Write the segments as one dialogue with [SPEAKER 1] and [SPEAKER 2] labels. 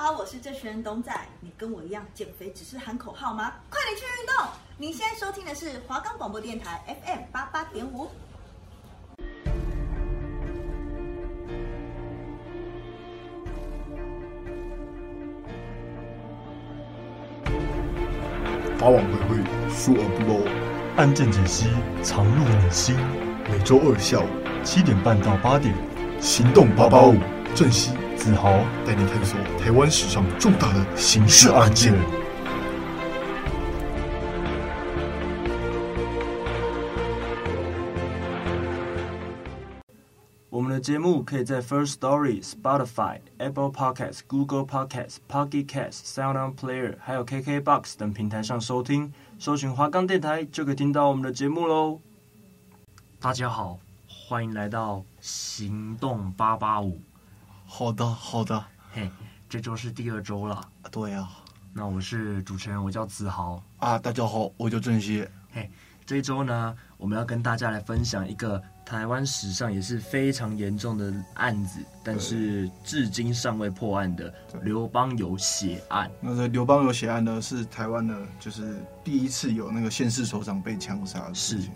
[SPEAKER 1] 好，我是这群人董仔。你跟我一样减肥只是喊口号吗？快点去运动！你现在收听的是华冈广播电台 FM 八八点五。
[SPEAKER 2] 法网恢恢，疏而不漏，
[SPEAKER 3] 案件解析，藏入你心。
[SPEAKER 2] 每周二下午
[SPEAKER 3] 七点半到八点，
[SPEAKER 2] 行动八八五，正熙、
[SPEAKER 3] 子豪
[SPEAKER 2] 带你探索台湾史上重大的刑事案件。
[SPEAKER 4] 我们的节目可以在 First Story、Spotify、Apple Podcasts、Google Podcasts、Pocket Casts、SoundOn Player，还有 KKBox 等平台上收听。搜寻华冈电台就可以听到我们的节目喽。大家好，欢迎来到行动八八五。
[SPEAKER 2] 好的，好的。
[SPEAKER 4] 嘿，这周是第二周了。
[SPEAKER 2] 对呀、啊。
[SPEAKER 4] 那我是主持人，我叫子豪。
[SPEAKER 2] 啊，大家好，我叫郑熙。
[SPEAKER 4] 嘿，这一周呢，我们要跟大家来分享一个台湾史上也是非常严重的案子，但是至今尚未破案的刘邦有血案。
[SPEAKER 2] 那这刘邦有血案呢，是台湾的，就是第一次有那个县市首长被枪杀的事情。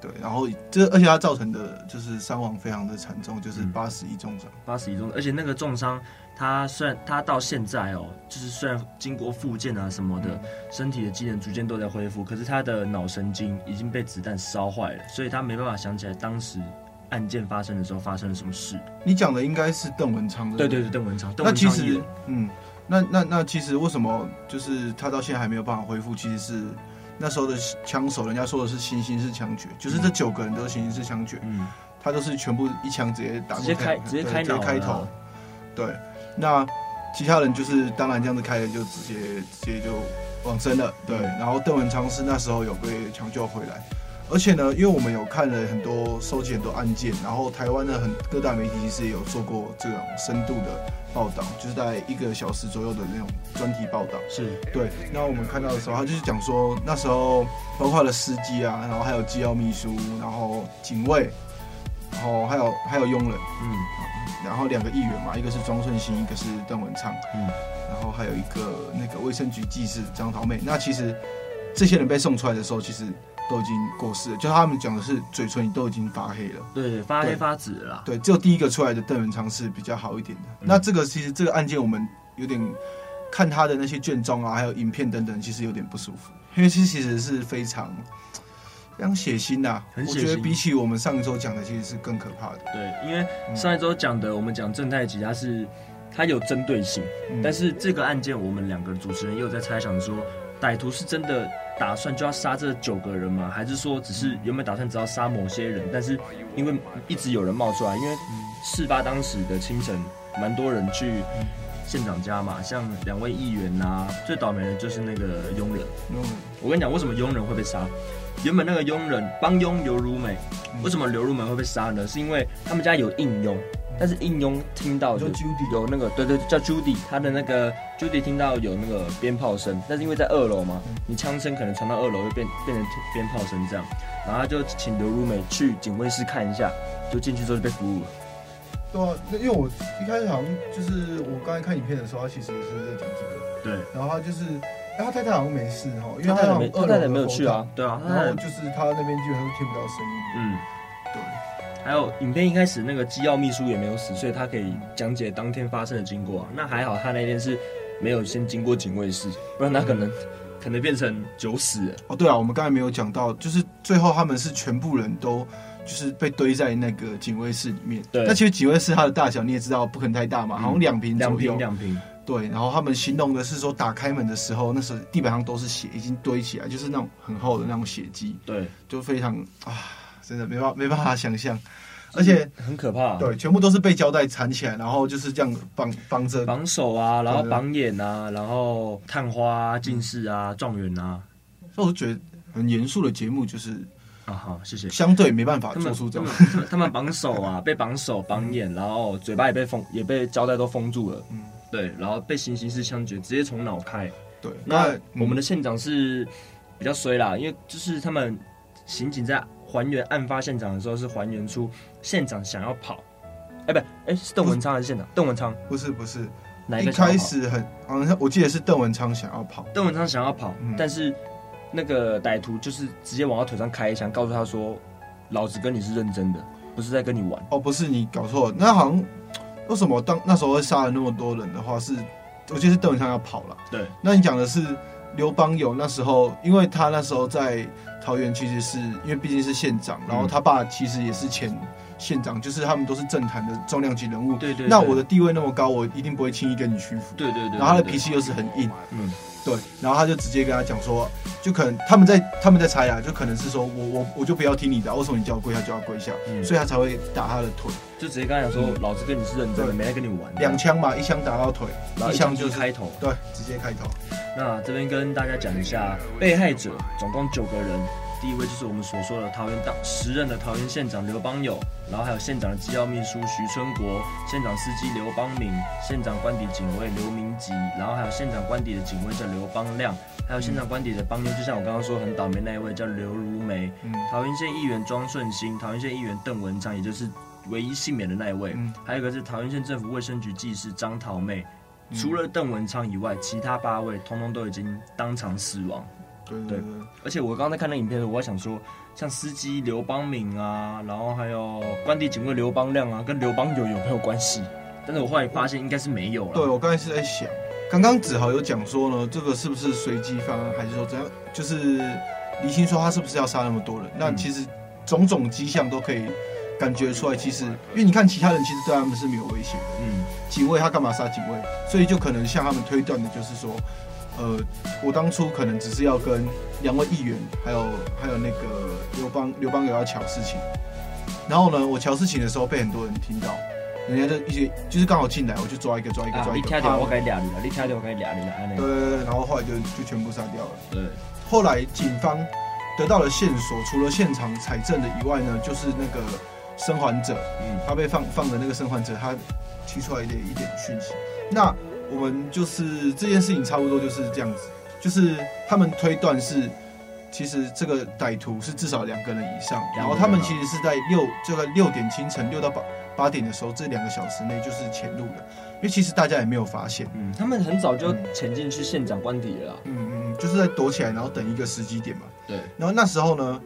[SPEAKER 2] 对，然后这而且它造成的就是伤亡非常的惨重，就是八十一重伤，
[SPEAKER 4] 八十一重，而且那个重伤，他虽然他到现在哦，就是虽然经过复健啊什么的，嗯、身体的机能逐渐都在恢复，可是他的脑神经已经被子弹烧坏了，所以他没办法想起来当时案件发生的时候发生了什么事。
[SPEAKER 2] 你讲的应该是邓文昌的，
[SPEAKER 4] 对对对，邓文昌。
[SPEAKER 2] 那其实，嗯，那那那其实为什么就是他到现在还没有办法恢复？其实是。那时候的枪手，人家说的是行刑式枪决，就是这九个人都是行刑式枪决，嗯，他都是全部一枪直接打过，
[SPEAKER 4] 直接开，直接开，直接开头，
[SPEAKER 2] 对，那其他人就是当然这样子开的就直接直接就往生了，对，然后邓文昌是那时候有被抢救回来。而且呢，因为我们有看了很多、收集很多案件，然后台湾的很各大媒体其实也有做过这种深度的报道，就是在一个小时左右的那种专题报道。
[SPEAKER 4] 是
[SPEAKER 2] 对。那我们看到的时候，他就是讲说那时候包括了司机啊，然后还有机要秘书，然后警卫，然后还有还有佣人，嗯，然后两个议员嘛，一个是庄顺兴，一个是邓文昌，嗯，然后还有一个那个卫生局技师张桃妹。那其实这些人被送出来的时候，其实。都已经过世了，就他们讲的是嘴唇都已经发黑了，
[SPEAKER 4] 对，发黑发紫了。
[SPEAKER 2] 对，只有第一个出来的邓文昌是比较好一点的。嗯、那这个其实这个案件我们有点看他的那些卷宗啊，还有影片等等，其实有点不舒服，因为其实其实是非常非常血腥的、啊。我觉得比起我们上一周讲的，其实是更可怕的。
[SPEAKER 4] 对，因为上一周讲的我们讲正太吉，他是他有针对性，嗯、但是这个案件我们两个主持人又在猜想说，歹徒是真的。打算就要杀这九个人吗？还是说只是有没有打算只要杀某些人？但是因为一直有人冒出来，因为事发当时的清晨，蛮多人去县长家嘛，像两位议员呐、啊，最倒霉的就是那个佣人。佣人，我跟你讲，为什么佣人会被杀？原本那个佣人帮佣刘如美，为什么刘如美会被杀呢？是因为他们家有应佣。但是应用听到有有那个对对叫 Judy，他的那个 Judy 听到有那个鞭炮声，但是因为在二楼嘛，你枪声可能传到二楼会变变成鞭炮声这样，然后他就请刘如美去警卫室看一下，就进去之后就被俘虏了。
[SPEAKER 2] 对啊，那因为我一开始好像就是我刚才看影片的时候，他其实也是在讲这个。对，然后他就是，哎，他太太好像没事哈，因为他太太没有去啊，对啊，然后就是他那边基本上都听不到声音。嗯，对。
[SPEAKER 4] 还有影片一开始那个机要秘书也没有死，所以他可以讲解当天发生的经过啊。那还好，他那天是没有先经过警卫室，不然他可能、嗯、可能变成九死了。
[SPEAKER 2] 哦，对啊，我们刚才没有讲到，就是最后他们是全部人都就是被堆在那个警卫室里面。对。那其实警卫室它的大小你也知道，不可能太大嘛，好像两坪
[SPEAKER 4] 两平两平。
[SPEAKER 2] 对。然后他们形容的是说，打开门的时候，那时候地板上都是血，已经堆起来，就是那种很厚的那种血迹。对。就非常啊。真的没办没办法想象，而且
[SPEAKER 4] 很可怕。
[SPEAKER 2] 对，全部都是被胶带缠起来，然后就是这样绑绑着，
[SPEAKER 4] 绑手啊，然后绑眼啊，然后探花、啊近视啊、状元啊。
[SPEAKER 2] 所以我觉得很严肃的节目就是
[SPEAKER 4] 啊，好，谢谢。
[SPEAKER 2] 相对没办法做出这种，
[SPEAKER 4] 他们绑手啊，被绑手、绑眼，然后嘴巴也被封，也被胶带都封住了。嗯，对，然后被行刑式枪决，直接从脑开。
[SPEAKER 2] 对，
[SPEAKER 4] 那我们的县长是比较衰啦，因为就是他们刑警在。还原案发现场的时候，是还原出县长想要跑，哎、欸，不，哎、欸，是邓文昌还是县长？邓文昌。
[SPEAKER 2] 不是不是，
[SPEAKER 4] 哪一个
[SPEAKER 2] 一开始很好像我记得是邓文昌想要跑，
[SPEAKER 4] 邓文昌想要跑，
[SPEAKER 2] 嗯。
[SPEAKER 4] 但是那个歹徒就是直接往他腿上开一枪，告诉他说：“老子跟你是认真的，不是在跟你玩。
[SPEAKER 2] 哦，不是你搞错了，那好像为什么当那时候会杀了那么多人的话是，我记得是邓文昌要跑了。”
[SPEAKER 4] 对，
[SPEAKER 2] 那你讲的是刘邦有那时候，因为他那时候在桃园，其实是因为毕竟是县长，然后他爸其实也是前县长，就是他们都是政坛的重量级人物。
[SPEAKER 4] 对对对
[SPEAKER 2] 那我的地位那么高，我一定不会轻易跟你屈服。
[SPEAKER 4] 对对对对
[SPEAKER 2] 然后他的脾气又是很硬，
[SPEAKER 4] 嗯，
[SPEAKER 2] 对，然后他就直接跟他讲说，就可能他们在他们在猜啊，就可能是说我我我就不要听你的啊，为什么你叫我跪下就要跪下？
[SPEAKER 4] 嗯
[SPEAKER 2] 所以他才会打他的腿，
[SPEAKER 4] 就直接跟他讲说：“老子跟你是认真的，没来跟你玩。”
[SPEAKER 2] 两枪嘛，一枪打到腿，
[SPEAKER 4] 然后一枪
[SPEAKER 2] 一枪就
[SPEAKER 4] 就是开头。
[SPEAKER 2] 对，直接开头。
[SPEAKER 4] 那这边跟大家讲一下，被害者总共九个人。第一位就是我们所说的桃园当时任的桃园县长刘邦友，然后还有县长的机要秘书徐春国，县长司机刘邦明，县长官邸警卫刘明吉，然后还有县长官邸的警卫叫刘邦亮，还有县长官邸的帮佣，就像我刚刚说很倒霉那一位叫刘如梅，
[SPEAKER 2] 嗯
[SPEAKER 4] 桃园县议员庄顺兴，桃园县议员邓文昌，也就是唯一幸免的那一位，
[SPEAKER 2] 嗯
[SPEAKER 4] 还有一个是桃园县政府卫生局技师张桃妹。
[SPEAKER 2] 嗯
[SPEAKER 4] 除了邓文昌以外，其他八位通通都已经当场死亡。
[SPEAKER 2] 对对对，
[SPEAKER 4] 而且我刚刚在看那影片的时候，我还想说，像司机刘邦敏啊，然后还有关帝警卫刘邦亮啊，跟刘邦友有没有关系？但是我后来发现应该是没有了。
[SPEAKER 2] 对我刚才是在想，刚刚子豪有讲说呢，这个是不是随机犯案，还是说怎样？就是李欣说他是不是要杀那么多人？那其实种种迹象都可以感觉出来，其实因为你看其他人其实对他们是没有威胁的。
[SPEAKER 4] 嗯，
[SPEAKER 2] 警卫他干嘛杀警卫？所以就可能像他们推断的，就是说，呃，我当初可能只是要跟两位议员，还有还有那个刘邦刘邦友要抢事情，然后呢，我抢事情的时候被很多人听到，人家就一些就是刚好进来，我就抓一个抓一个
[SPEAKER 4] 啊，
[SPEAKER 2] 抓一个，
[SPEAKER 4] 你听到我
[SPEAKER 2] 啪
[SPEAKER 4] 该俩你了，你听到我该俩你了，
[SPEAKER 2] 对对对，然后后来就就全部杀掉了。
[SPEAKER 4] 对，
[SPEAKER 2] 后来警方得到了线索，除了现场采证的以外呢，就是那个生还者，
[SPEAKER 4] 嗯，
[SPEAKER 2] 他被放放的那个生还者，他提出来的一点讯息。那我们就是这件事情差不多就是这样子，就是他们推断是，其实这个歹徒是至少两个人以上，然后他们其实是在六这个六点清晨六到八八点的时候，这两个小时内就是潜入的，因为其实大家也没有发现，
[SPEAKER 4] 嗯，他们很早就潜进去县长官邸了。
[SPEAKER 2] 嗯嗯，就是在躲起来，然后等一个时机点嘛。
[SPEAKER 4] 对，
[SPEAKER 2] 然后那时候呢，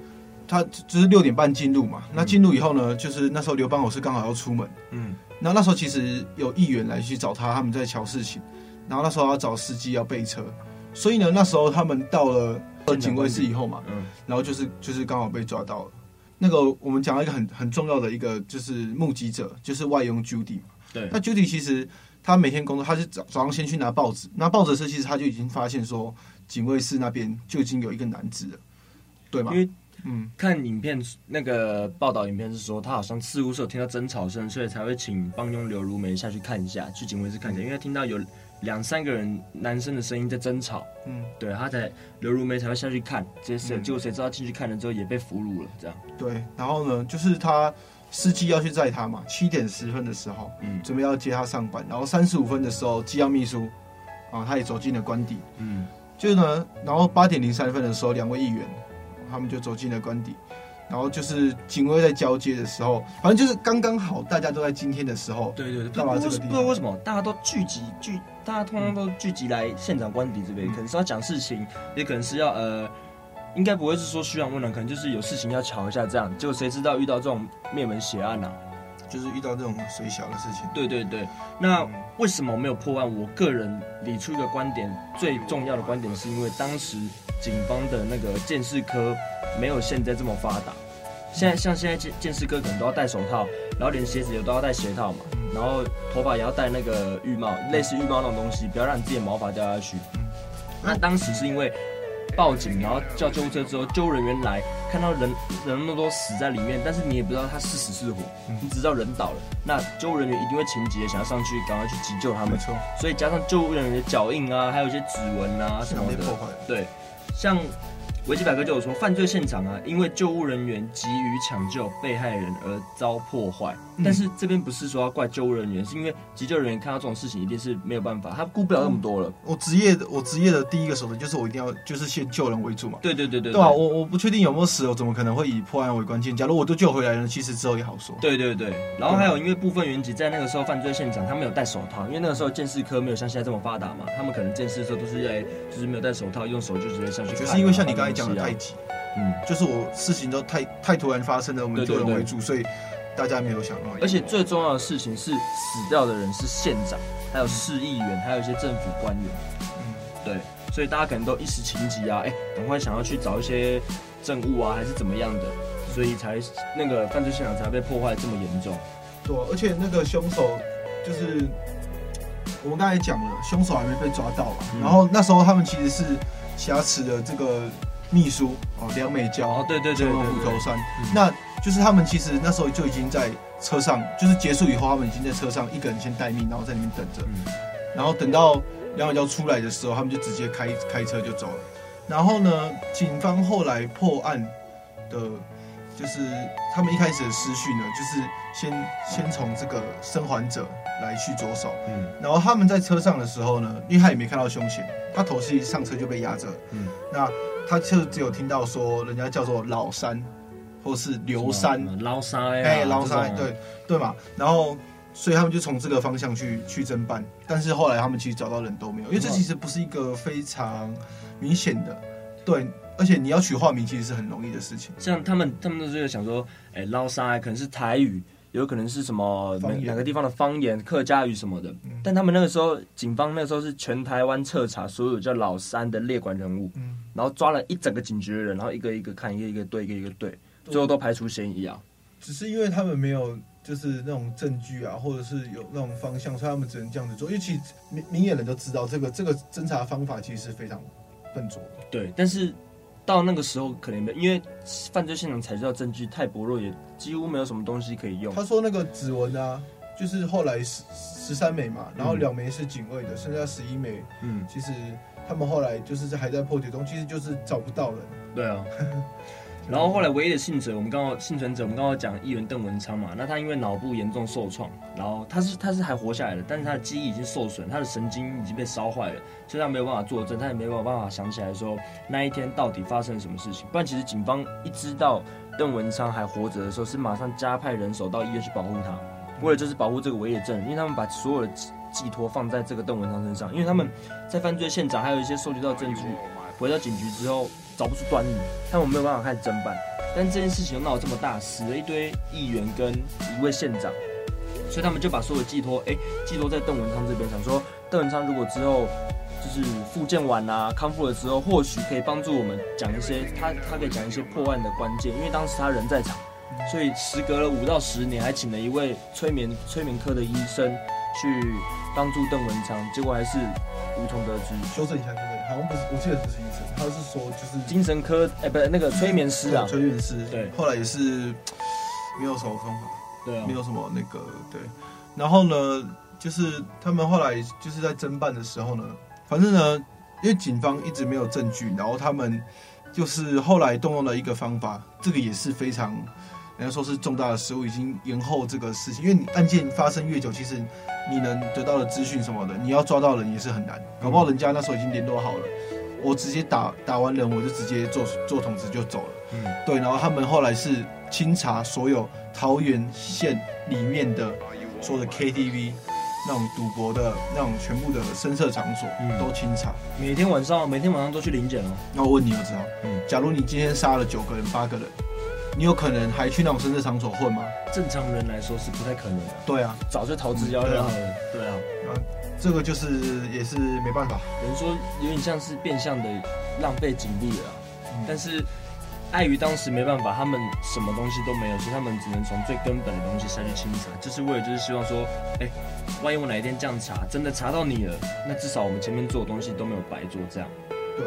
[SPEAKER 2] 他就是六点半进入嘛。那进入以后呢，就是那时候刘邦我是刚好要出门。
[SPEAKER 4] 嗯，
[SPEAKER 2] 然后那时候其实有议员来去找他，他们在乔事情。然后那时候要找司机要备车，所以呢，那时候他们到了警卫室以后嘛，
[SPEAKER 4] 嗯，
[SPEAKER 2] 然后就是就是刚好被抓到了。那个我们讲了一个很很重要的一个就是目击者，就是外佣 Judy 嘛。
[SPEAKER 4] 对
[SPEAKER 2] 那 Judy 其实他每天工作，他是早早上先去拿报纸，拿报纸的时候其实他就已经发现说警卫室那边就已经有一个男子了，对吗
[SPEAKER 4] 因？为
[SPEAKER 2] 嗯，
[SPEAKER 4] 看影片那个报道影片是说，他好像似乎是有听到争吵声，所以才会请帮佣刘如梅下去看一下，去警卫室看一下，因为他听到有两三个人男生的声音在争吵，
[SPEAKER 2] 嗯，
[SPEAKER 4] 对，他才刘如梅才会下去看，这些
[SPEAKER 2] 嗯。
[SPEAKER 4] 结果谁知道进去看了之后也被俘虏了，这样，
[SPEAKER 2] 对。然后呢，就是他司机要去载他嘛，七点十分的时候，
[SPEAKER 4] 嗯。
[SPEAKER 2] 准备要接他上班，然后三十五分的时候，机要秘书啊，他也走进了官邸。
[SPEAKER 4] 嗯，
[SPEAKER 2] 就是呢，然后八点零三分的时候，两位议员他们就走进了官邸，然后就是警卫在交接的时候，反正就是刚刚好，大家都在今天的时候，
[SPEAKER 4] 对对对，
[SPEAKER 2] 到
[SPEAKER 4] 不不
[SPEAKER 2] 了这个地方。
[SPEAKER 4] 不知道为什么大家都聚集聚，大家通通都聚集来县长官邸这边，
[SPEAKER 2] 嗯。
[SPEAKER 4] 可能是要讲事情，也可能是要呃，应该不会是说嘘寒问暖，可能就是有事情要瞧一下这样，结果谁知道遇到这种灭门血案啊？
[SPEAKER 2] 就是遇到这种水小的事情。
[SPEAKER 4] 对对对，那为什么没有破案？我个人理出一个观点，最重要的观点是因为当时警方的那个鉴识科没有现在这么发达。现在像现在鉴鉴识科可能都要戴手套，然后连鞋子也都要戴鞋套嘛，然后头发也要戴那个浴帽，类似浴帽那种东西，不要让你自己的毛发掉下去。那当时是因为报警，然后叫救护车之后，救护人员来看到人人那么多死在里面，但是你也不知道他是死是活，你只知道人倒了。那救护人员一定会情急的想要上去赶快去急救他们，
[SPEAKER 2] 没错，
[SPEAKER 4] 所以加上救护人员的脚印啊，还有一些指纹啊什么的
[SPEAKER 2] 破坏的。
[SPEAKER 4] 对，像维基百科就有说，犯罪现场啊，因为救护人员急于抢救被害人而遭破坏。嗯、但是这边不是说要怪救护人员，是因为急救人员看到这种事情一定是没有办法，他顾不了那么多了。
[SPEAKER 2] 嗯、我职业的，我职业的第一个手段就是我一定要就是先救人为主嘛。
[SPEAKER 4] 对对对
[SPEAKER 2] 对，对、啊？我我不确定有没有死，我怎么可能会以破案为关键？假如我都救回来了，其实之后也好说。
[SPEAKER 4] 对对对，然后还有因为部分员警在那个时候犯罪现场，他没有戴手套，因为那个时候鉴识科没有像现在这么发达嘛，他们可能鉴识的时候都是在就是没有戴手套，用手就直接上去。
[SPEAKER 2] 就是因为像你刚才讲的太急。嗯，就是我事情都太太突然发生了，我们救人为主，所以大家没有想到。
[SPEAKER 4] 而且最重要的事情是，死掉的人是县长，还有市议员，还有一些政府官员。嗯，对，所以大家可能都一时情急啊，哎、欸，赶快想要去找一些证物啊，还是怎么样的，所以才那个犯罪现场才被破坏这么严重。
[SPEAKER 2] 对，而且那个凶手就是我们刚才讲了，凶手还没被抓到嘛，嗯、然后那时候他们其实是挟持了这个。秘书哦，梁美娇
[SPEAKER 4] 哦，对对对，对，
[SPEAKER 2] 虎头山，那就是他们其实那时候就已经在车上，就是结束以后，他们已经在车上一个人先待命，然后在里面等着，嗯、然后等到梁美娇出来的时候，他们就直接开开车就走了。然后呢，警方后来破案的，就是他们一开始的思绪呢，就是先先从这个生还者来去着手，嗯，然后他们在车上的时候呢，因为他也没看到凶嫌，他头是一上车就被压着，嗯，那。他就只有听到说人家叫做老三，或是刘三，
[SPEAKER 4] 老三
[SPEAKER 2] 哎，老三，对对嘛。然后，所以他们就从这个方向去去侦办。但是后来他们其实找到人都没有，因为这其实不是一个非常明显的，对。而且你要取化名其实是很容易的事情。
[SPEAKER 4] 像他们，他们都是想说，哎，捞三可能是台语。有可能是什么哪个地方的方言、客家语什么的，嗯、但他们那个时候，警方那个时候是全台湾彻查所有叫老三的列管人物，嗯、然后抓了一整个警局的人，然后一个一个看，一个一个对，一个一个对，最后都排除嫌疑啊。
[SPEAKER 2] 只是因为他们没有就是那种证据啊，或者是有那种方向，所以他们只能这样子做。因为其实明明眼人都知道，这个这个侦查方法其实是非常笨拙的。
[SPEAKER 4] 对，但是。到那个时候可能没，因为犯罪现场采集到证据太薄弱，也几乎没有什么东西可以用。
[SPEAKER 2] 他说那个指纹啊，就是后来十十三枚嘛，然后两枚是警卫的，嗯、剩下十一枚，嗯，其实他们后来就是在还在破解中，其实就是找不到人。
[SPEAKER 4] 对啊。然后后来唯一的幸存，我们刚刚幸存者，我们刚刚讲议员邓文昌嘛，那他因为脑部严重受创，然后他是他是还活下来的，但是他的记忆已经受损，他的神经已经被烧坏了，所以他没有办法作证，他也没有办法想起来说那一天到底发生了什么事情。不然其实警方一知道邓文昌还活着的时候，是马上加派人手到医院去保护他，为了就是保护这个唯一的证人，因为他们把所有的寄托放在这个邓文昌身上，因为他们在犯罪现场还有一些收集到证据，回到警局之后。找不出端倪，他们没有办法开始侦办。但这件事情又闹了这么大，死了一堆议员跟一位县长，所以他们就把所有寄托，哎、寄托在邓文昌这边，想说邓文昌如果之后就是复健完啊，康复了之后，或许可以帮助我们讲一些他他可以讲一些破案的关键，因为当时他人在场，所以时隔了五到十年，还请了一位催眠催眠科的医生去帮助邓文昌，结果还是无从得知。
[SPEAKER 2] 修正一下，修正，好像不是，我记得不是医生。他是说，就是
[SPEAKER 4] 精神科，哎、欸，不是那个催眠师啊，
[SPEAKER 2] 催眠师。对，后来也是没有什么方法，
[SPEAKER 4] 对啊，
[SPEAKER 2] 没有什么那个对。然后呢，就是他们后来就是在侦办的时候呢，反正呢，因为警方一直没有证据，然后他们就是后来动用了一个方法，这个也是非常，人家说是重大的失误，已经延后这个事情。因为你案件发生越久，其实你能得到的资讯什么的，你要抓到人也是很难，搞不好人家那时候已经联络好了。我直接打打完人，我就直接做做通知就走了。嗯，对，然后他们后来是清查所有桃园县里面的所有的 KTV，那种赌博的那种全部的声色场所，嗯，都清查。
[SPEAKER 4] 每天晚上，每天晚上都去临检哦。
[SPEAKER 2] 那我问你，我知道，嗯，假如你今天杀了九个人、八个人，你有可能还去那种深色场所混吗？
[SPEAKER 4] 正常人来说是不太可能的。
[SPEAKER 2] 对啊，
[SPEAKER 4] 早就逃之夭夭了。对啊。
[SPEAKER 2] 这个就是也是没办法，
[SPEAKER 4] 有人说有点像是变相的浪费警力了，嗯、但是碍于当时没办法，他们什么东西都没有，所以他们只能从最根本的东西下去清查，就是为了就是希望说，哎，万一我哪一天这样查，真的查到你了，那至少我们前面做的东西都没有白做，这样。
[SPEAKER 2] 对，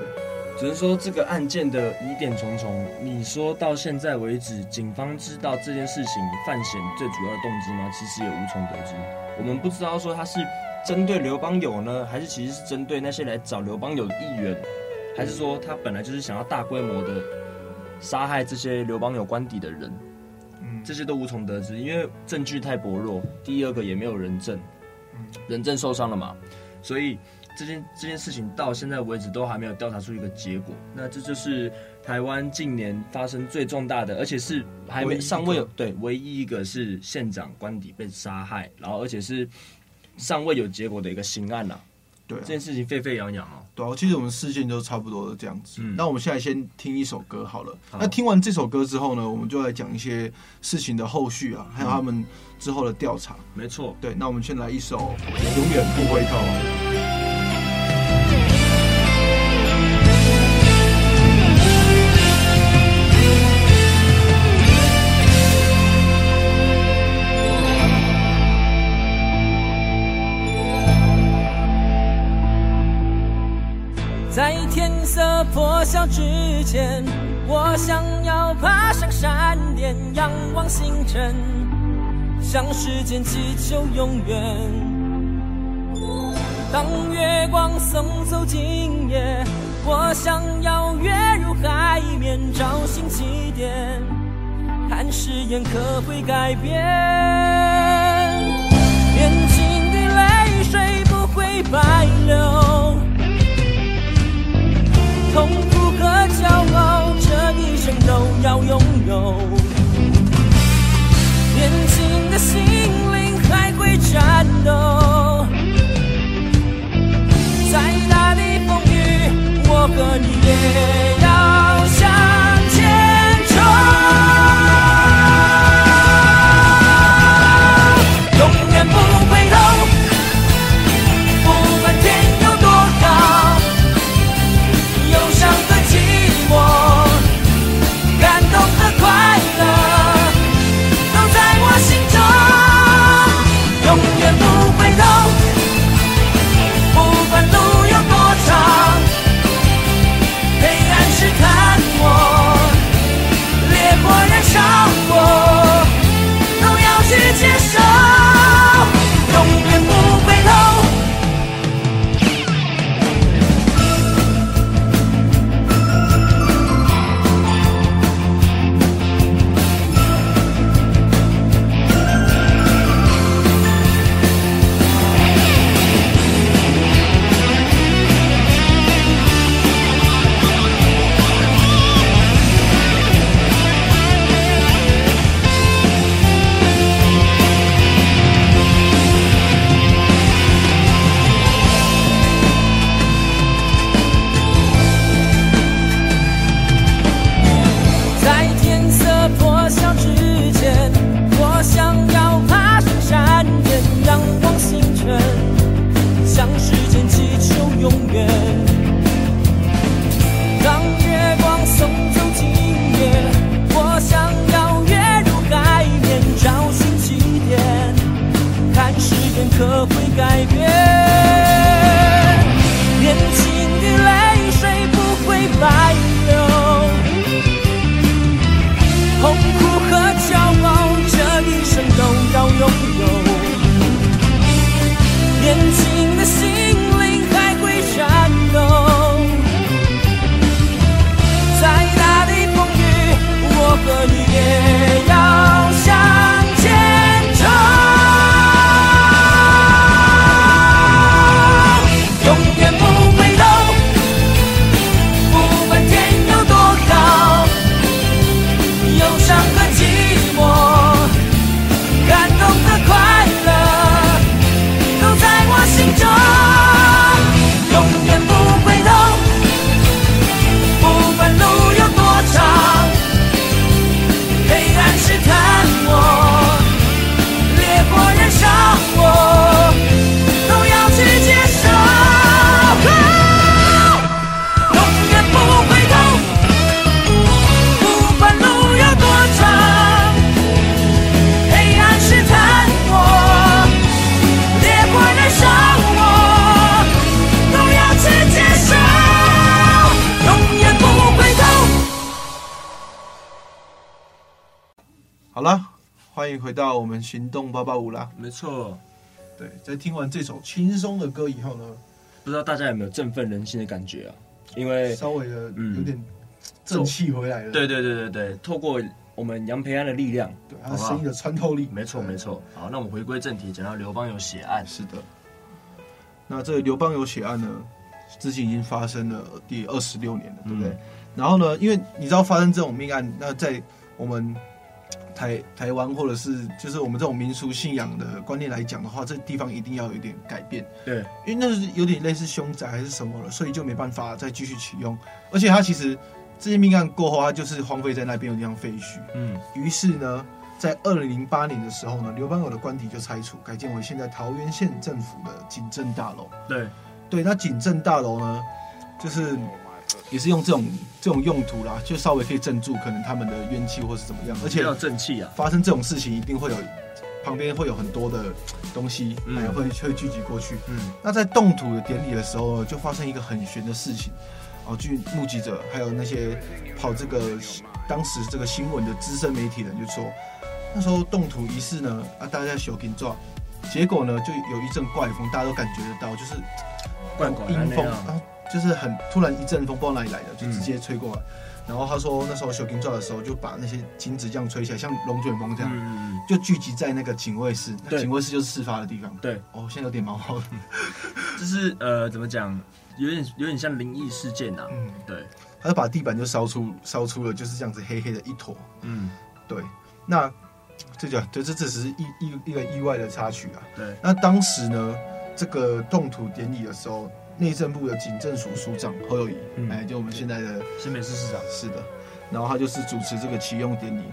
[SPEAKER 4] 只能说这个案件的疑点重重。你说到现在为止，警方知道这件事情犯险最主要的动机吗？其实也无从得知，我们不知道说他是。针对刘邦友呢，还是其实是针对那些来找刘邦友的议员，
[SPEAKER 5] 还是说他本来就是想要大规模的杀害这些刘邦友官邸的人？嗯，这些都无从得知，因为证据太薄弱。第二个也没有人证，人证受伤了嘛，所以这件这件事情到现在为止都还没有调查出一个结果。那这就是台湾近年发生最重大的，而且是还没尚未有对唯一一个是县长官邸被杀害，然后而且是尚未有结果的一个刑案呐、啊。对、啊，这件事情沸沸扬扬啊。
[SPEAKER 2] 对啊，其实我们事件就差不多的这样子。嗯，那我们现在先听一首歌好了。
[SPEAKER 5] 好，
[SPEAKER 2] 那听完这首歌之后呢，我们就来讲一些事情的后续啊，还有他们之后的调查。
[SPEAKER 5] 没错。
[SPEAKER 2] 对，那我们先来一首《永远不回
[SPEAKER 4] 头》。色破晓之前，我想要爬上山巅，仰望星辰，向时间祈求永远。当月光送走今夜，我想要跃入海面，找寻起点，看誓言可会改变。回
[SPEAKER 2] 到我们行动八八五啦，
[SPEAKER 5] 没错，
[SPEAKER 2] 对，在听完这首轻松的歌以后呢，
[SPEAKER 5] 不知道大家有没有振奋人心的感觉啊？
[SPEAKER 4] 因为
[SPEAKER 2] 稍微的
[SPEAKER 4] 嗯
[SPEAKER 2] 有点正气回来了。
[SPEAKER 4] 对对对对对，透过我们杨培安的力量，
[SPEAKER 2] 对，他声音的穿透力，
[SPEAKER 4] 没错没错。好，那我们回归正题，讲到刘邦有血案，
[SPEAKER 2] 是的。那这个刘邦有血案呢，至今已经发生了第二十六年了，对不对？
[SPEAKER 4] 嗯
[SPEAKER 2] 然后呢，因为你知道发生这种命案，那在我们台台湾或者是就是我们这种民俗信仰的观念来讲的话，这地方一定要有一点改变，
[SPEAKER 4] 对，
[SPEAKER 2] 因为那是有点类似凶宅还是什么了，所以就没办法再继续启用。而且它其实这些命案过后，它就是荒废在那边，有地方废墟。
[SPEAKER 4] 嗯，
[SPEAKER 2] 于是呢，在二零零八年的时候呢，刘邦友的官邸就拆除，改建为现在桃园县政府的警政大楼。
[SPEAKER 4] 对，
[SPEAKER 2] 对，那警政大楼呢，就是也是用这种这种用途啦，就稍微可以镇住可能他们的怨气或是怎么样，而且
[SPEAKER 4] 要正气啊，
[SPEAKER 2] 发生这种事情一定会有旁边会有很多的东西，
[SPEAKER 4] 嗯
[SPEAKER 2] 会会聚集过去。
[SPEAKER 4] 嗯，
[SPEAKER 2] 那在动土的典礼的时候，就发生一个很悬的事情。哦，据目击者还有那些跑这个当时这个新闻的资深媒体人就说，那时候动土仪式呢，啊，大家在修紧抓，结果呢，就有一阵怪风，大家都感觉得到，就是
[SPEAKER 4] 怪怪的
[SPEAKER 2] 阴风，就是很突然一阵风，不知道哪里来的，就直接吹过来。然后他说那时候修金抓的时候，就把那些金子这样吹起来，像龙卷风这样，
[SPEAKER 4] 嗯，
[SPEAKER 2] 就聚集在那个警卫室，那警卫室就是事发的地方。
[SPEAKER 4] 对，
[SPEAKER 2] 哦，现在有点毛毛的。
[SPEAKER 4] 就是呃，怎么讲，有点有点像灵异事件啊，
[SPEAKER 2] 嗯，
[SPEAKER 4] 对，
[SPEAKER 2] 他就把地板就烧出烧出了就是这样子黑黑的一坨。
[SPEAKER 4] 嗯，
[SPEAKER 2] 对，那这就这这只是意意一个意外的插曲啊。
[SPEAKER 4] 对，
[SPEAKER 2] 那当时呢，这个动土典礼的时候，内政部的警政署署长侯友宜，
[SPEAKER 4] 嗯
[SPEAKER 2] 哎，就我们现在的
[SPEAKER 4] 新北市市长，
[SPEAKER 2] 是的，然后他就是主持这个启用典礼。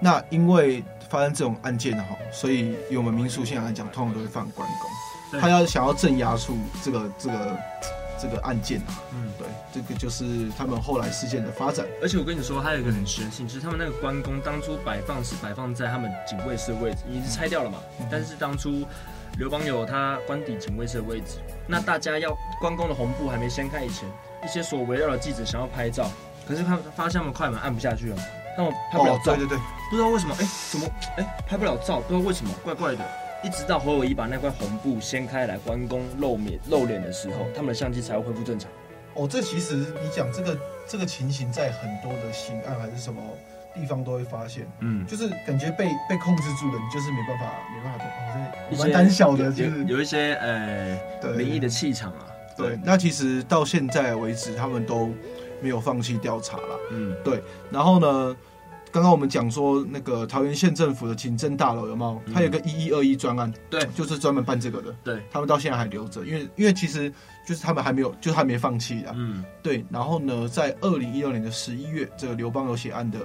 [SPEAKER 2] 那因为发生这种案件哈，所以以我们民俗信仰来讲，通常都会放关公。他要想要镇压住这个这个这个案件啊，
[SPEAKER 4] 嗯，
[SPEAKER 2] 对，这个就是他们后来事件的发展。
[SPEAKER 4] 而且我跟你说，还有一个很神性，就是他们那个关公当初摆放是摆放在他们警卫室的位置，已经是拆掉了嘛。但是当初刘邦有他官邸警卫室的位置，那大家要关公的红布还没掀开以前，一些所围绕的记者想要拍照，可是他们发现他们快门按不下去了，他们拍不了照，
[SPEAKER 2] 哦对对对，
[SPEAKER 4] 不知道为什么，哎、怎么，哎、拍不了照，不知道为什么，怪怪的。一直到侯友谊把那块红布掀开来，关公露面露脸的时候，他们的相机才会恢复正常。
[SPEAKER 2] 哦，这其实你讲这个这个情形，在很多的刑案还是什么地方都会发现，
[SPEAKER 4] 嗯，
[SPEAKER 2] 就是感觉被被控制住了，你就是没办法没办法动，哦，
[SPEAKER 4] 一些
[SPEAKER 2] 这蛮胆小的，就是
[SPEAKER 4] 有有一些呃
[SPEAKER 2] 对
[SPEAKER 4] 灵异的气场啊。
[SPEAKER 2] 对。那其实到现在为止，他们都没有放弃调查了。
[SPEAKER 4] 嗯，对
[SPEAKER 2] 然后呢，刚刚我们讲说那个桃园县政府的警政大楼有没有？
[SPEAKER 4] 嗯
[SPEAKER 2] 它有个一一二一专案，
[SPEAKER 4] 对
[SPEAKER 2] 就是专门办这个的。
[SPEAKER 4] 对，
[SPEAKER 2] 他们到现在还留着，因为因为其实就是他们还没有，就还没放弃的。
[SPEAKER 4] 嗯，
[SPEAKER 2] 对，然后呢，在二零一六年的十一月，这个刘邦有血案的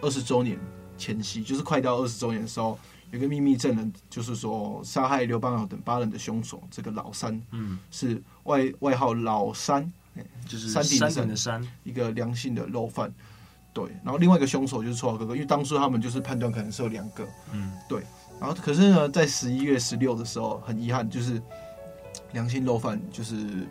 [SPEAKER 2] 二十周年前夕，就是快到二十周年的时候，有个秘密证人，就是说杀害刘邦友等八人的凶手，这个老三，
[SPEAKER 4] 嗯，
[SPEAKER 2] 是外外号老三，
[SPEAKER 4] 就是
[SPEAKER 2] 山顶的
[SPEAKER 4] 山顶的山，
[SPEAKER 2] 一个良性的肉贩。对，然后另外一个凶手就是绰号哥哥，因为当初他们就是判断可能是有两个，
[SPEAKER 4] 嗯，对
[SPEAKER 2] 然后可是呢，在十一月十六的时候，很遗憾就是良心肉贩就是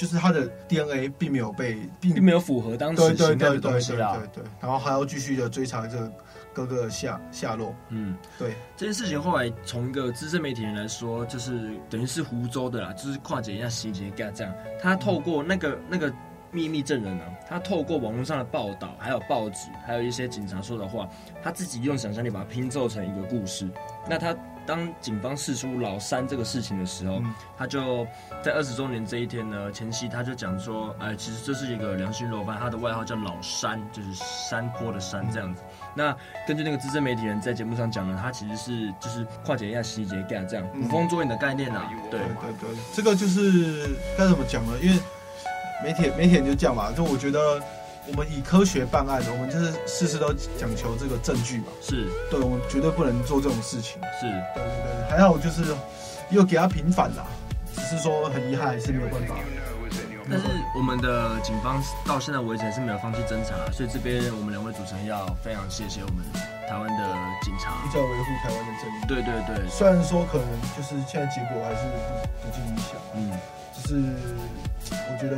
[SPEAKER 2] 就是他的 DNA 并没有被并
[SPEAKER 4] 并没有符合当
[SPEAKER 2] 对对
[SPEAKER 4] 时刑案
[SPEAKER 2] 对对对
[SPEAKER 4] 的东西啦。
[SPEAKER 2] 对对，然后还要继续的追查这个哥哥的下下落。
[SPEAKER 4] 嗯，
[SPEAKER 2] 对，
[SPEAKER 4] 这件事情后来从一个资深媒体人来说，就是等于是湖州的啦，就是跨界一下细节给他这样。他透过那个那个秘密证人啊，他透过网络上的报道，还有报纸，还有一些警察说的话，他自己用想象力把它拼凑成一个故事。那他当警方释出老三这个事情的时候，
[SPEAKER 2] 嗯。
[SPEAKER 4] 他就在二十周年这一天呢，前夕他就讲说，哎，其实这是一个良心肉贩，他的外号叫老山，就是山坡的山这样子。那根据那个资深媒体人在节目上讲呢，他其实是就是跨解一下细节干这样
[SPEAKER 2] 嗯。
[SPEAKER 4] 捕风捉影的概念啊，对。
[SPEAKER 2] 对对对，这个就是该怎么讲呢？因为媒体媒体人就这样嘛，就我觉得我们以科学办案，我们就是事事都讲求这个证据嘛。
[SPEAKER 4] 是
[SPEAKER 2] 对，我们绝对不能做这种事情。
[SPEAKER 4] 是，
[SPEAKER 2] 对对对，还好就是又给他平反啦，只是说很遗憾还是没有办法。
[SPEAKER 4] 但是我们的警方到现在为止还是没有放弃侦查，所以这边我们两位主持人要非常谢谢我们台湾的警察
[SPEAKER 2] 一直在维护台湾的正义。
[SPEAKER 4] 对对对，
[SPEAKER 2] 虽然说可能就是现在结果还是不不尽理想，
[SPEAKER 4] 嗯，
[SPEAKER 2] 就是我觉得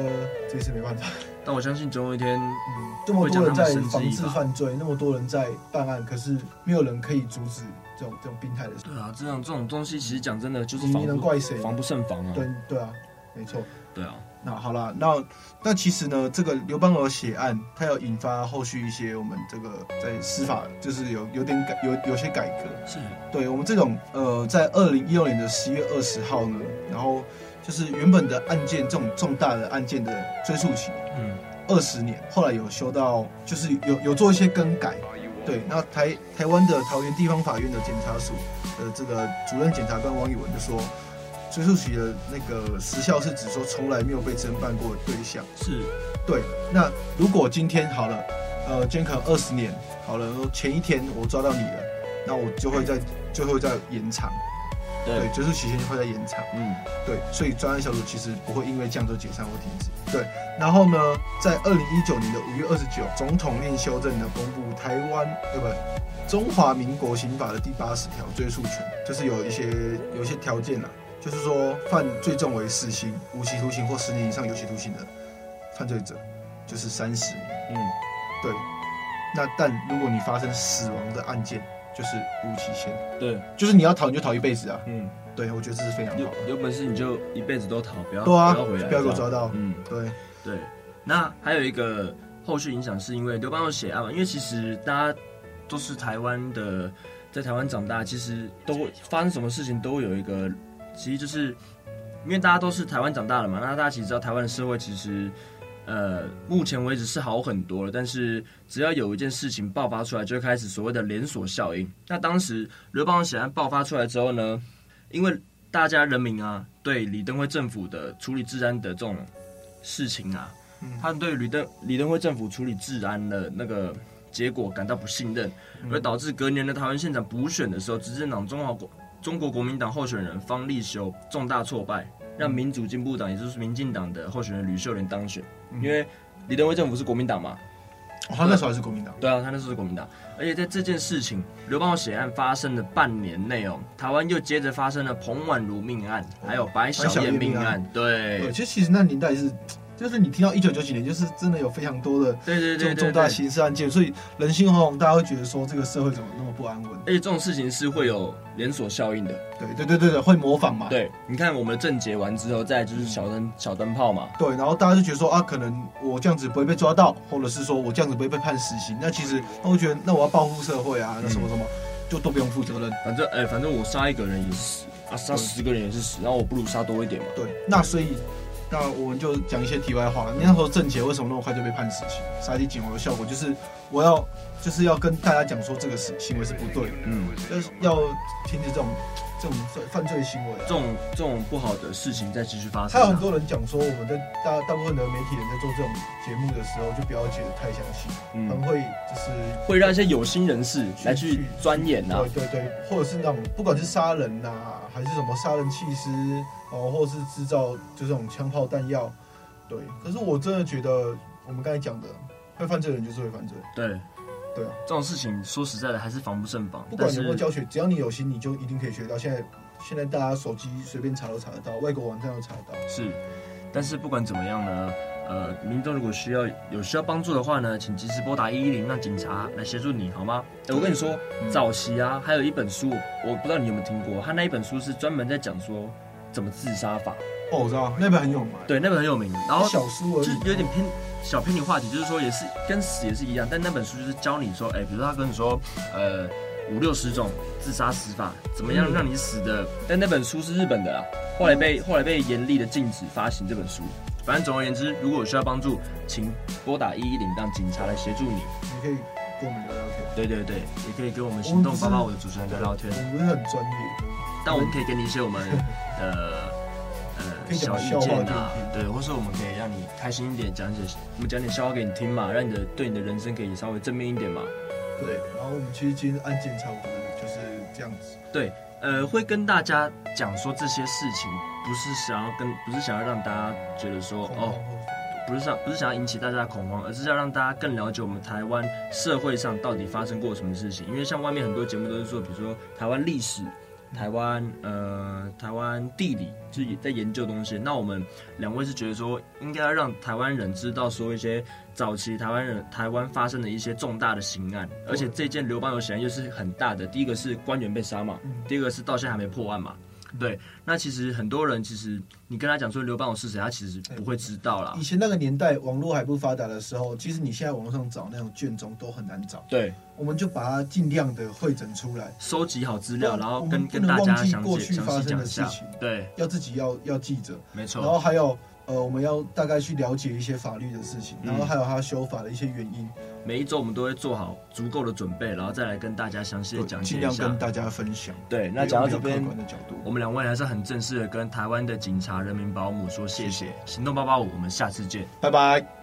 [SPEAKER 2] 这次没办法。
[SPEAKER 4] 但我相信总有一天，
[SPEAKER 2] 嗯，这么多人在防治犯罪，那么多人在办案，可是没有人可以阻止这种这种病态的事。
[SPEAKER 4] 对啊，这种这种东西其实讲真的就是
[SPEAKER 2] 你
[SPEAKER 4] 防不
[SPEAKER 2] 能怪谁？
[SPEAKER 4] 防不胜防啊。
[SPEAKER 2] 对对啊，没错。
[SPEAKER 4] 对啊。
[SPEAKER 2] 那好了，那那其实呢，这个刘邦娥血案，它要引发后续一些我们这个在司法就是有有点改有有些改革。
[SPEAKER 4] 是。
[SPEAKER 2] 对我们这种呃，在二零一六年的十一月二十号呢，然后就是原本的案件这种重大的案件的追诉期，嗯，二十年，后来有修到就是有有做一些更改。对，那台台湾的桃园地方法院的检察署的这个主任检察官王宇文就说。追诉期的那个时效是指说从来没有被侦办过的对象，
[SPEAKER 4] 是，
[SPEAKER 2] 对。那如果今天好了，呃，今天可能二十年好了，前一天我抓到你了，那我就会在就会再延长，对，追诉期限就会在延长，嗯，对。所以专案小组其实不会因为这样就解散或停止，对。然后呢，在二零一九年的五月二十九，总统令修正的公布台湾对不对？中华民国刑法的第八十条追诉权，就是有一些有一些条件啊。就是说，犯最重为死刑、无期徒刑或十年以上有期徒刑的犯罪者，就是三十年。嗯，对。那但如果你发生死亡的案件，就是无期限。
[SPEAKER 4] 对，
[SPEAKER 2] 就是你要逃你就逃一辈子啊。
[SPEAKER 4] 嗯，
[SPEAKER 2] 对，我觉得这是非常好。
[SPEAKER 4] 有有本事你就一辈子都逃，不要
[SPEAKER 2] 对啊，
[SPEAKER 4] 不要回来，
[SPEAKER 2] 不要给我抓到。
[SPEAKER 4] 嗯，
[SPEAKER 2] 对
[SPEAKER 4] 对。那还有一个后续影响，是因为刘邦有血案嘛，因为其实大家都是台湾的，在台湾长大，其实都会发生什么事情都会有一个。其实就是，因为大家都是台湾长大的嘛，那大家其实知道台湾的社会其实，呃，目前为止是好很多了。但是只要有一件事情爆发出来，就会开始所谓的连锁效应。那当时刘邦友血案爆发出来之后呢，因为大家人民啊，对李登辉政府的处理治安的这种事情啊，他们对李登李登辉政府处理治安的那个结果感到不信任，而导致隔年的台湾县长补选的时候，执政党中华国。中国国民党候选人方立修重大挫败，让民主进步党，也就是民进党的候选人吕秀莲当选。因为李登辉政府是国民党嘛，
[SPEAKER 2] 哦，他那时候还是国民党。
[SPEAKER 4] 对啊，他那时候是国民党。而且在这件事情刘邦友血案发生的半年内哦，台湾又接着发生了彭婉如命案，还有白小燕命案。对，
[SPEAKER 2] 对，其实其实那年代是。就是你听到一九九几年，就是真的有非常多的
[SPEAKER 4] 对对对这种
[SPEAKER 2] 重大刑事案件，所以人心惶惶，大家会觉得说这个社会怎么那么不安稳？
[SPEAKER 4] 而且这种事情是会有连锁效应的。
[SPEAKER 2] 对对对对对，会模仿嘛？
[SPEAKER 4] 对，你看我们的政结完之后，再就是小灯、嗯、小灯泡嘛。
[SPEAKER 2] 对，然后大家就觉得说啊，可能我这样子不会被抓到，或者是说我这样子不会被判死刑。那其实那我觉得，那我要报复社会啊，那什么什么，嗯、就都不用负责任。
[SPEAKER 4] 反正哎，反正我杀一个人也是死啊，杀十个人也是死，然后我不如杀多一点嘛。
[SPEAKER 2] 对，那所以。那我们就讲一些题外话。你那时候郑杰为什么那么快就被判死刑？杀鸡儆猴的效果就是，我要就是要跟大家讲说这个行行为是不对的，嗯，就是要停止这种这种犯罪行为，
[SPEAKER 4] 这种这种不好的事情再继续发生。
[SPEAKER 2] 还有很多人讲说，我们在大大部分的媒体人在做这种节目的时候，就不要解得太详细，嗯，很会就是
[SPEAKER 4] 会让一些有心人士来去钻研呐，
[SPEAKER 2] 对对对，或者是那种不管是杀人呐、啊，还是什么杀人弃尸。哦，或者是制造就这种枪炮弹药，对。可是我真的觉得，我们刚才讲的，会犯罪的人就是会犯罪。
[SPEAKER 4] 对，
[SPEAKER 2] 对啊。这
[SPEAKER 4] 种事情说实在的，还是防不胜防。
[SPEAKER 2] 不管有没有教学，只要你有心，你就一定可以学到。现在，现在大家手机随便查都查得到，外国网站都查得到。
[SPEAKER 4] 是，但是不管怎么样呢，呃，民众如果需要有需要帮助的话呢，请及时拨打一一零，让警察来协助你，好吗？欸，我跟你说，嗯，早期啊，还有一本书，我不知道你有没有听过，他那一本书是专门在讲说。怎么自杀法？
[SPEAKER 2] 哦，我知道那本很有名。
[SPEAKER 4] 对，那本很有名。然后
[SPEAKER 2] 小书而已，
[SPEAKER 4] 就有点偏小偏离话题，就是说也是跟死也是一样。但那本书就是教你说，哎，比如说他跟你说，呃，五六十种自杀死法，怎么样让你死的？嗯、但那本书是日本的啊，后来被后来被严厉的禁止发行这本书。反正总而言之，如果有需要帮助，请拨打一一零，让警察来协助你。
[SPEAKER 2] 你可以跟我们聊聊天。
[SPEAKER 4] 对对对，也可以跟我们行动八八五的主持人聊聊天。
[SPEAKER 2] 我们很专业，
[SPEAKER 4] 但我们可以给你一些我们。呃呃，小意见啊，对，或是我们可以让你开心一点，讲点我们讲点笑话给你听嘛，让你的对你的人生可以稍微正面一点嘛。
[SPEAKER 2] 对，然后我们其实今天案件差不多就是这样子。
[SPEAKER 4] 对，呃，会跟大家讲说这些事情，不是想要跟，不是想要让大家觉得说哦，不是想不是想要引起大家的恐慌，而是要让大家更了解我们台湾社会上到底发生过什么事情。因为像外面很多节目都是说，比如说台湾历史。台湾呃，台湾地理就是在研究东西。那我们两位是觉得说，应该要让台湾人知道说一些早期台湾人台湾发生的一些重大的刑案，而且这件刘邦有刑案又是很大的。第一个是官员被杀嘛，第二个是到现在还没破案嘛。对，那其实很多人其实你跟他讲说刘邦我是谁，他其实不会知道啦。
[SPEAKER 2] 以前那个年代网络还不发达的时候，其实你现在网络上找那种卷宗都很难找。
[SPEAKER 4] 对，
[SPEAKER 2] 我们就把它尽量的汇整出来，
[SPEAKER 4] 收集好资料，然后跟
[SPEAKER 2] 跟
[SPEAKER 4] 跟大家详
[SPEAKER 2] 过去
[SPEAKER 4] 细
[SPEAKER 2] 发生的
[SPEAKER 4] 详细讲一下
[SPEAKER 2] 事情。
[SPEAKER 4] 对，
[SPEAKER 2] 要自己要要记着，
[SPEAKER 4] 没错。
[SPEAKER 2] 然后还有呃，我们要大概去了解一些法律的事情，
[SPEAKER 4] 嗯
[SPEAKER 2] 然后还有他修法的一些原因。
[SPEAKER 4] 每一周我们都会做好足够的准备，然后再来跟大家详细的讲解一下。
[SPEAKER 2] 尽量跟大家分享。
[SPEAKER 4] 对，那讲到
[SPEAKER 2] 这边，
[SPEAKER 4] 我们两位还是很正式的跟台湾的警察、人民保姆说谢谢。谢谢行动八八五，我们下次见，
[SPEAKER 2] 拜拜。